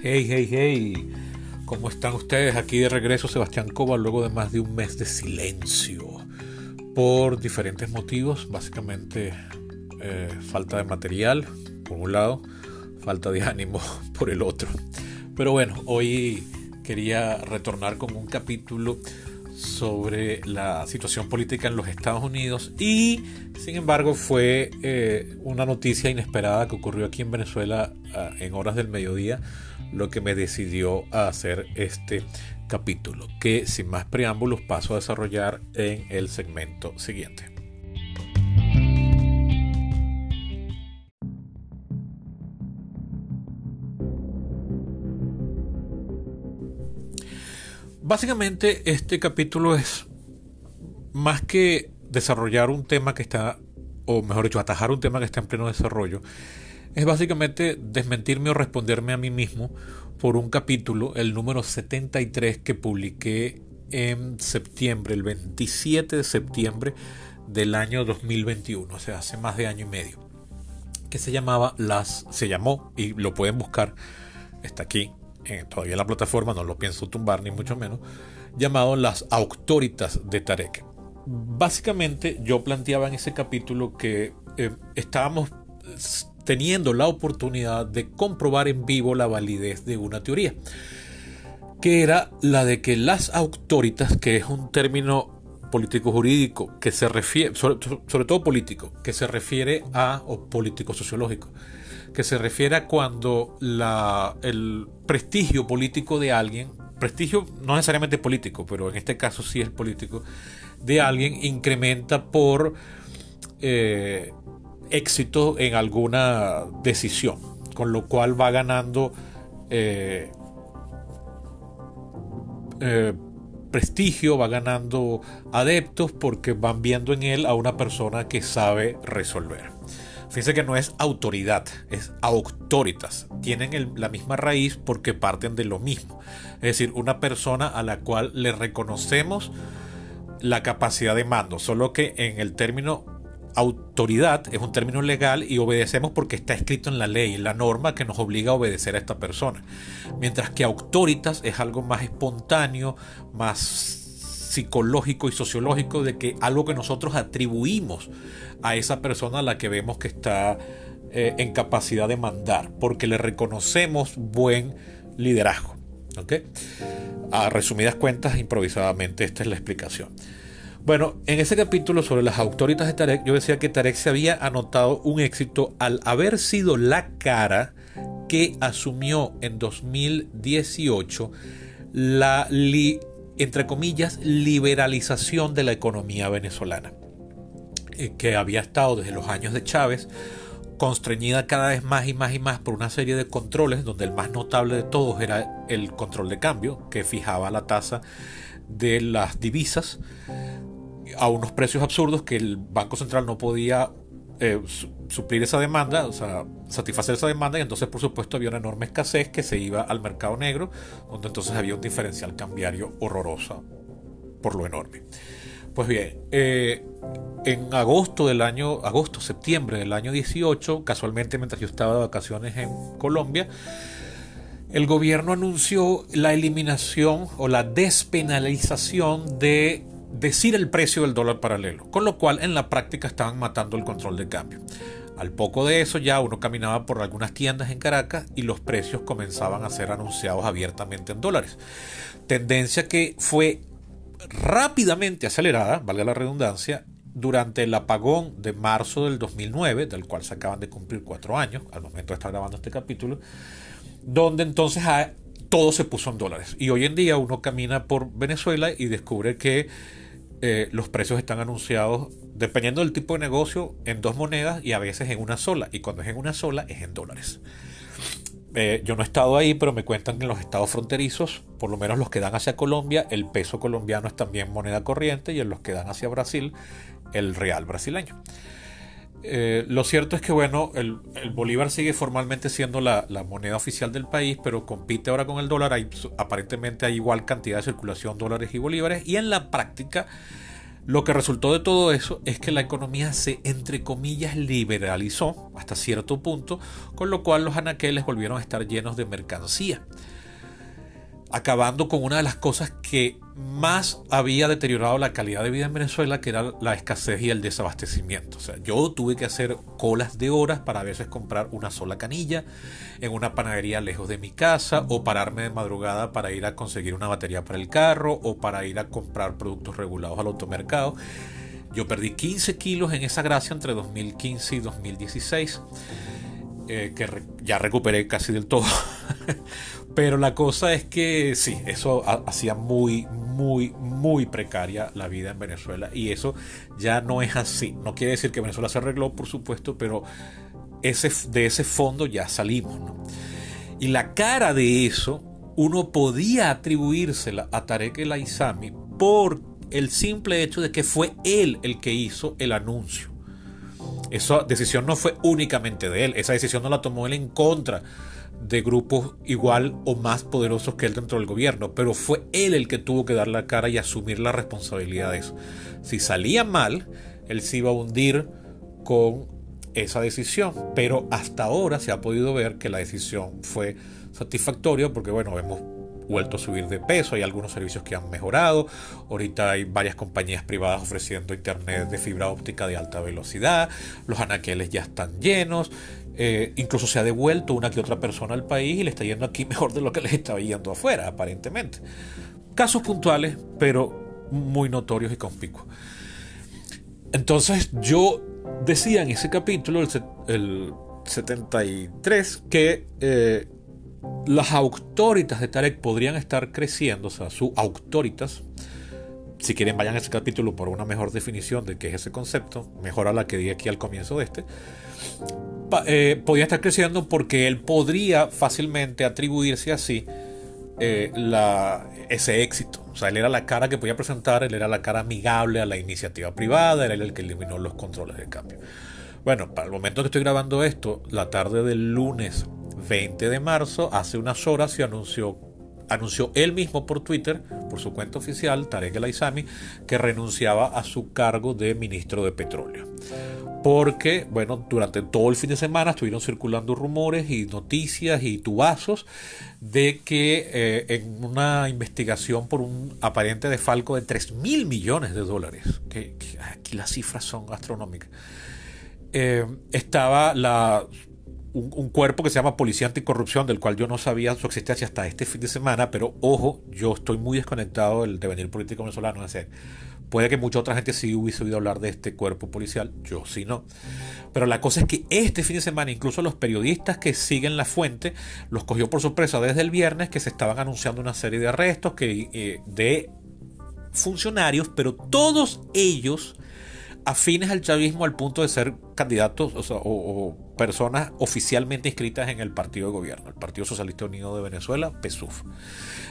Hey, hey, hey. ¿Cómo están ustedes? Aquí de regreso Sebastián Cova luego de más de un mes de silencio. Por diferentes motivos, básicamente eh, falta de material, por un lado, falta de ánimo por el otro. Pero bueno, hoy quería retornar con un capítulo sobre la situación política en los Estados Unidos y sin embargo fue eh, una noticia inesperada que ocurrió aquí en Venezuela ah, en horas del mediodía lo que me decidió a hacer este capítulo que sin más preámbulos paso a desarrollar en el segmento siguiente. Básicamente este capítulo es más que desarrollar un tema que está, o mejor dicho, atajar un tema que está en pleno desarrollo, es básicamente desmentirme o responderme a mí mismo por un capítulo, el número 73 que publiqué en septiembre, el 27 de septiembre del año 2021, o sea, hace más de año y medio, que se llamaba las, se llamó, y lo pueden buscar, está aquí, todavía en la plataforma, no lo pienso tumbar ni mucho menos, llamado Las Autoritas de Tarek. Básicamente yo planteaba en ese capítulo que eh, estábamos teniendo la oportunidad de comprobar en vivo la validez de una teoría, que era la de que las autoritas, que es un término político jurídico que se refiere, sobre, todo político, que se refiere a, o político sociológico, que se refiere a cuando la, el prestigio político de alguien, prestigio no necesariamente político, pero en este caso sí es político, de alguien incrementa por eh, éxito en alguna decisión, con lo cual va ganando eh, eh, prestigio, va ganando adeptos porque van viendo en él a una persona que sabe resolver. Fíjense que no es autoridad, es autoritas. Tienen la misma raíz porque parten de lo mismo. Es decir, una persona a la cual le reconocemos la capacidad de mando, solo que en el término autoridad es un término legal y obedecemos porque está escrito en la ley, la norma que nos obliga a obedecer a esta persona. Mientras que autoritas es algo más espontáneo, más psicológico y sociológico de que algo que nosotros atribuimos a esa persona a la que vemos que está eh, en capacidad de mandar, porque le reconocemos buen liderazgo. A resumidas cuentas, improvisadamente, esta es la explicación. Bueno, en ese capítulo sobre las autoritas de Tarek, yo decía que Tarek se había anotado un éxito al haber sido la cara que asumió en 2018 la, entre comillas, liberalización de la economía venezolana, eh, que había estado desde los años de Chávez constreñida cada vez más y más y más por una serie de controles, donde el más notable de todos era el control de cambio, que fijaba la tasa de las divisas a unos precios absurdos que el Banco Central no podía eh, suplir esa demanda, o sea, satisfacer esa demanda y entonces por supuesto había una enorme escasez que se iba al mercado negro, donde entonces había un diferencial cambiario horroroso por lo enorme. Pues bien, eh, en agosto del año, agosto, septiembre del año 18, casualmente mientras yo estaba de vacaciones en Colombia, el gobierno anunció la eliminación o la despenalización de decir el precio del dólar paralelo, con lo cual en la práctica estaban matando el control de cambio. Al poco de eso ya uno caminaba por algunas tiendas en Caracas y los precios comenzaban a ser anunciados abiertamente en dólares. Tendencia que fue rápidamente acelerada, valga la redundancia, durante el apagón de marzo del 2009, del cual se acaban de cumplir cuatro años, al momento de estar grabando este capítulo, donde entonces todo se puso en dólares. Y hoy en día uno camina por Venezuela y descubre que eh, los precios están anunciados, dependiendo del tipo de negocio, en dos monedas y a veces en una sola. Y cuando es en una sola, es en dólares. Eh, yo no he estado ahí, pero me cuentan que en los estados fronterizos, por lo menos los que dan hacia Colombia, el peso colombiano es también moneda corriente y en los que dan hacia Brasil, el real brasileño. Eh, lo cierto es que, bueno, el, Bolívar sigue formalmente siendo la, moneda oficial del país, pero compite ahora con el dólar. aparentemente hay igual cantidad de circulación dólares y bolívares. Y en la práctica, Lo que resultó de todo eso es que la economía se, entre comillas, liberalizó hasta cierto punto, con lo cual los anaqueles volvieron a estar llenos de mercancía acabando con una de las cosas que más había deteriorado la calidad de vida en Venezuela, que era la escasez y el desabastecimiento. O sea, yo tuve que hacer colas de horas para a veces comprar una sola canilla en una panadería lejos de mi casa, o pararme de madrugada para ir a conseguir una batería para el carro, o para ir a comprar productos regulados al automercado. Yo perdí 15 kilos en esa gracia entre 2015 y 2016. Eh, que ya recuperé casi del todo. Pero la cosa es que sí, eso hacía muy, muy, muy precaria la vida en Venezuela. Y eso ya no es así. No quiere decir que Venezuela se arregló, por supuesto, pero ese, de ese fondo ya salimos. Y la cara de eso, uno podía atribuírsela a Tarek El Aizami por el simple hecho de que fue él el que hizo el anuncio. Esa decisión no fue únicamente de él, esa decisión no la tomó él en contra de grupos igual o más poderosos que él dentro del gobierno, pero fue él el que tuvo que dar la cara y asumir la responsabilidad de eso. Si salía mal, él se iba a hundir con esa decisión, pero hasta ahora se ha podido ver que la decisión fue satisfactoria porque bueno, hemos vuelto a subir de peso, hay algunos servicios que han mejorado, ahorita hay varias compañías privadas ofreciendo internet de fibra óptica de alta velocidad, los anaqueles ya están llenos, eh, incluso se ha devuelto una que otra persona al país y le está yendo aquí mejor de lo que le estaba yendo afuera, aparentemente. Casos puntuales, pero muy notorios y conspicuos. Entonces yo decía en ese capítulo, el, 73, que eh, las autoritas de Tarek podrían estar creciendo, o sea, sus autoritas, si quieren vayan a ese capítulo por una mejor definición de qué es ese concepto, mejor a la que di aquí al comienzo de este, eh, podría estar creciendo porque él podría fácilmente atribuirse así eh, ese éxito. O sea, él era la cara que podía presentar, él era la cara amigable a la iniciativa privada, era el que eliminó los controles de cambio. Bueno, para el momento que estoy grabando esto, la tarde del lunes 20 de marzo, hace unas horas se anunció, anunció él mismo por Twitter, por su cuenta oficial, Tarek El Aizami, que renunciaba a su cargo de ministro de Petróleo. Porque, bueno, durante todo el fin de semana estuvieron circulando rumores y noticias y tubazos de que eh, en una investigación por un aparente defalco de 3 mil millones de dólares, que, aquí las cifras son astronómicas, eh, estaba la un, cuerpo que se llama Policía Anticorrupción, del cual yo no sabía su existencia hasta este fin de semana, pero ojo, yo estoy muy desconectado del devenir político venezolano. Es decir, puede que mucha otra gente sí hubiese oído hablar de este cuerpo policial, yo sí no. Pero la cosa es que este fin de semana, incluso los periodistas que siguen la fuente, los cogió por sorpresa desde el viernes que se estaban anunciando una serie de arrestos que, eh, de funcionarios, pero todos ellos afines al chavismo al punto de ser candidatos o, personas oficialmente inscritas en el partido de gobierno, el Partido Socialista Unido de Venezuela, PSUV.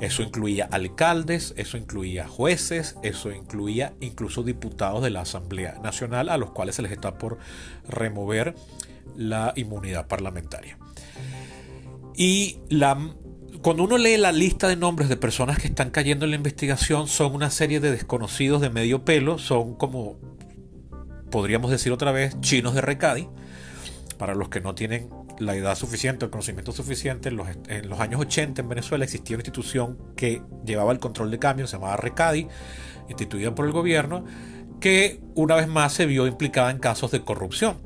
Eso incluía alcaldes, eso incluía jueces, eso incluía incluso diputados de la Asamblea Nacional a los cuales se les está por remover la inmunidad parlamentaria. Y la, cuando uno lee la lista de nombres de personas que están cayendo en la investigación, son una serie de desconocidos de medio pelo, son como podríamos decir otra vez, chinos de Recadi, para los que no tienen la edad suficiente, el conocimiento suficiente, en los, años 80 en Venezuela existía una institución que llevaba el control de cambios, se llamaba Recadi, instituida por el gobierno, que una vez más se vio implicada en casos de corrupción.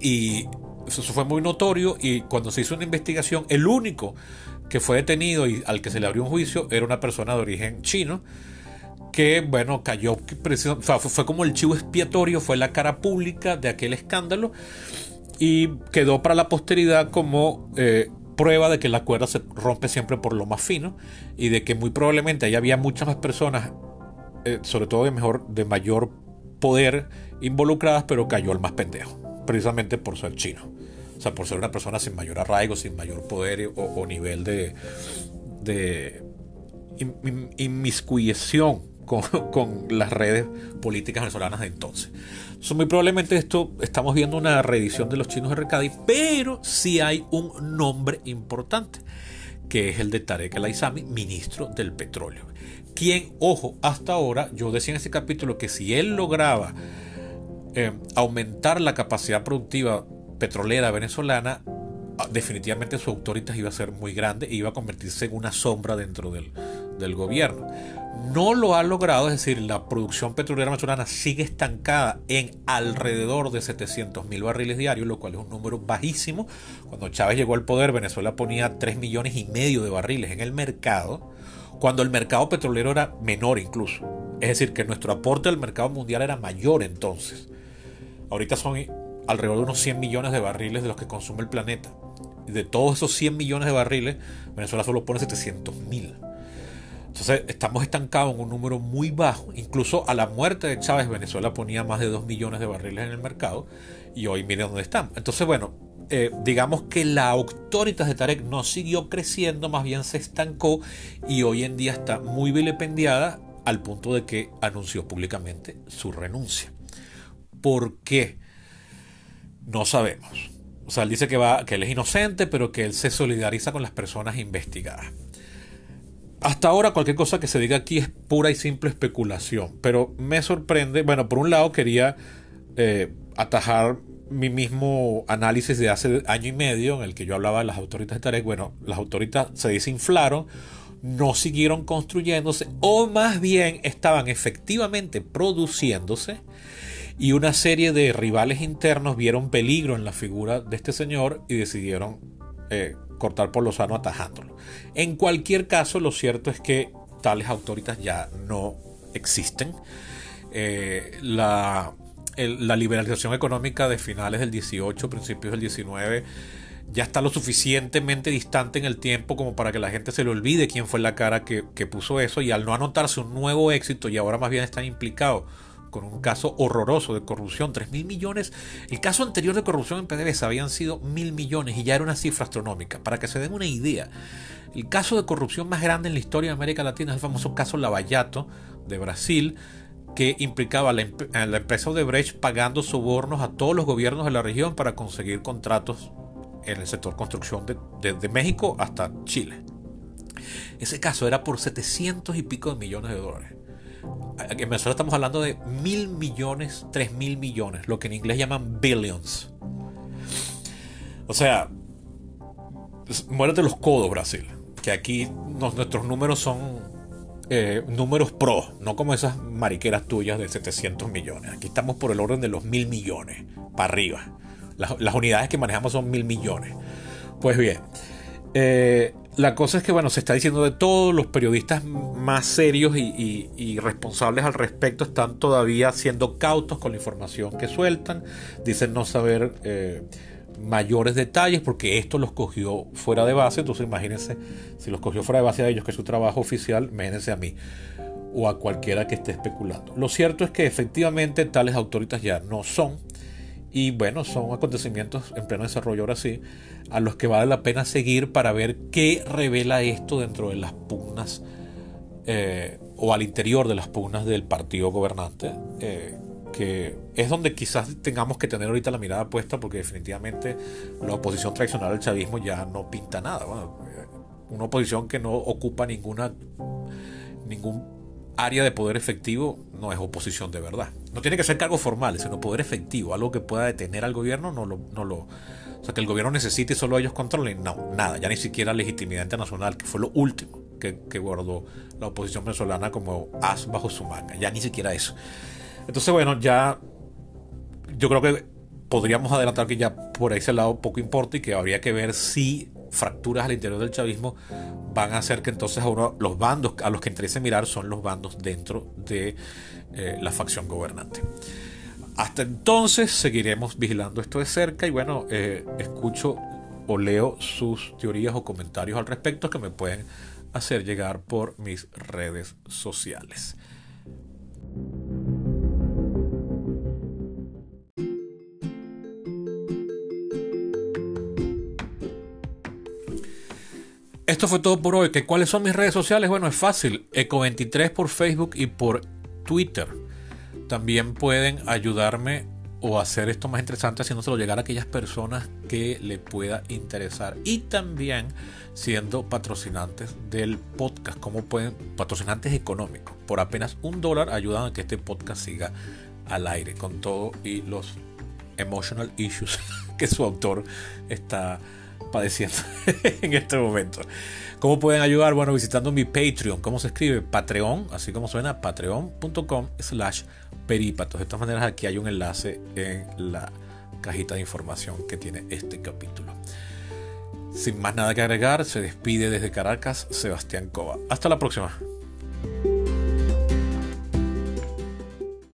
Y eso fue muy notorio y cuando se hizo una investigación, el único que fue detenido y al que se le abrió un juicio era una persona de origen chino, que, bueno, cayó, fue como el chivo expiatorio, fue la cara pública de aquel escándalo y quedó para la posteridad como eh, prueba de que la cuerda se rompe siempre por lo más fino y de que muy probablemente ahí había muchas más personas, eh, sobre todo de, mejor, de mayor poder involucradas, pero cayó el más pendejo, precisamente por ser chino. O sea, por ser una persona sin mayor arraigo, sin mayor poder o, nivel de, de con, las redes políticas venezolanas de entonces. muy probablemente esto estamos viendo una reedición de los chinos de Recadi, pero sí hay un nombre importante que es el de Tarek El Aizami, ministro del petróleo. Quien, ojo, hasta ahora, yo decía en este capítulo que si él lograba eh, aumentar la capacidad productiva petrolera venezolana, ah, definitivamente su autoridad iba a ser muy grande e iba a convertirse en una sombra dentro del, del gobierno. No lo ha logrado, es decir, la producción petrolera venezolana sigue estancada en alrededor de 700 mil barriles diarios, lo cual es un número bajísimo. Cuando Chávez llegó al poder, Venezuela ponía 3 millones y medio de barriles en el mercado, cuando el mercado petrolero era menor incluso. Es decir, que nuestro aporte al mercado mundial era mayor entonces. Ahorita son alrededor de unos 100 millones de barriles de los que consume el planeta. De todos esos 100 millones de barriles, Venezuela solo pone 700 mil. Entonces estamos estancados en un número muy bajo. Incluso a la muerte de Chávez, Venezuela ponía más de 2 millones de barriles en el mercado. Y hoy miren dónde están. Entonces, bueno, eh, digamos que la autoridad de Tarek no siguió creciendo, más bien se estancó y hoy en día está muy vilipendiada al punto de que anunció públicamente su renuncia. ¿Por qué? No sabemos. O sea, él dice que, va, que él es inocente, pero que él se solidariza con las personas investigadas. Hasta ahora cualquier cosa que se diga aquí es pura y simple especulación, pero me sorprende, bueno, por un lado quería eh, atajar mi mismo análisis de hace año y medio en el que yo hablaba de las autoridades de Tarek, bueno, las autoridades se desinflaron, no siguieron construyéndose o más bien estaban efectivamente produciéndose y una serie de rivales internos vieron peligro en la figura de este señor y decidieron eh, cortar por lo sano atajándolo. En cualquier caso, lo cierto es que tales autoridades ya no existen. Eh, la, la liberalización económica de finales del 18, principios del 19 ya está lo suficientemente distante en el tiempo como para que la gente se le olvide quién fue la cara que, que, puso eso y al no anotarse un nuevo éxito y ahora más bien están implicados con un caso horroroso de corrupción, 3 mil millones. El caso anterior de corrupción en PDVSA habían sido mil millones y ya era una cifra astronómica. Para que se den una idea, el caso de corrupción más grande en la historia de América Latina es el famoso caso Lavallato de Brasil, que implicaba a la, la empresa Odebrecht pagando sobornos a todos los gobiernos de la región para conseguir contratos en el sector construcción desde de México hasta Chile. Ese caso era por 700 y pico de millones de dólares en Venezuela estamos hablando de mil millones, tres mil millones, lo que en inglés llaman billions. O sea, muérete los codos, Brasil. Que aquí nuestros números son eh, números pro, no como esas mariqueras tuyas de 700 millones. Aquí estamos por el orden de los mil millones, para arriba. Las, las unidades que manejamos son mil millones. Pues bien, eh, la cosa es que, bueno, se está diciendo de todos los periodistas más serios y, responsables al respecto están todavía siendo cautos con la información que sueltan. Dicen no saber eh, mayores detalles porque esto los cogió fuera de base. Entonces, imagínense, si los cogió fuera de base a ellos, que es su trabajo oficial, imagínense a mí o a cualquiera que esté especulando. Lo cierto es que efectivamente tales autoridades ya no son y bueno, son acontecimientos en pleno desarrollo ahora sí, a los que vale la pena seguir para ver qué revela esto dentro de las pugnas eh, o al interior de las pugnas del partido gobernante, eh, que es donde quizás tengamos que tener ahorita la mirada puesta porque definitivamente la oposición tradicional al chavismo ya no pinta nada. Eh, una oposición que no ocupa ninguna ningún área de poder efectivo no es oposición de verdad. No tiene que ser cargos formales, sino poder efectivo, algo que pueda detener al gobierno, no lo, no lo, o sea, que el gobierno necesite y solo ellos controlen, no, nada, ya ni siquiera legitimidad internacional, que fue lo último que, que guardó la oposición venezolana como as bajo su manga, ya ni siquiera eso. Entonces, bueno, ya yo creo que podríamos adelantar que ya por ese lado poco importa y que habría que ver si fracturas al interior del chavismo van a hacer que entonces uno, los bandos a los que interese mirar son los bandos dentro de eh, la facción gobernante. Hasta entonces seguiremos vigilando esto de cerca y bueno, eh, escucho o leo sus teorías o comentarios al respecto que me pueden hacer llegar por mis redes sociales. Esto fue todo por hoy. ¿Que ¿Cuáles son mis redes sociales? Bueno, es fácil. Eco23 por Facebook y por Twitter. También pueden ayudarme o hacer esto más interesante haciéndoselo llegar a aquellas personas que le pueda interesar y también siendo patrocinantes del podcast, como pueden, patrocinantes económicos, por apenas un dólar ayudan a que este podcast siga al aire con todo y los emotional issues que su autor está padeciendo en este momento. ¿Cómo pueden ayudar? Bueno, visitando mi Patreon. ¿Cómo se escribe? Patreon, así como suena, patreon.com slash perípatos. De todas maneras, aquí hay un enlace en la cajita de información que tiene este capítulo. Sin más nada que agregar, se despide desde Caracas Sebastián Cova. Hasta la próxima.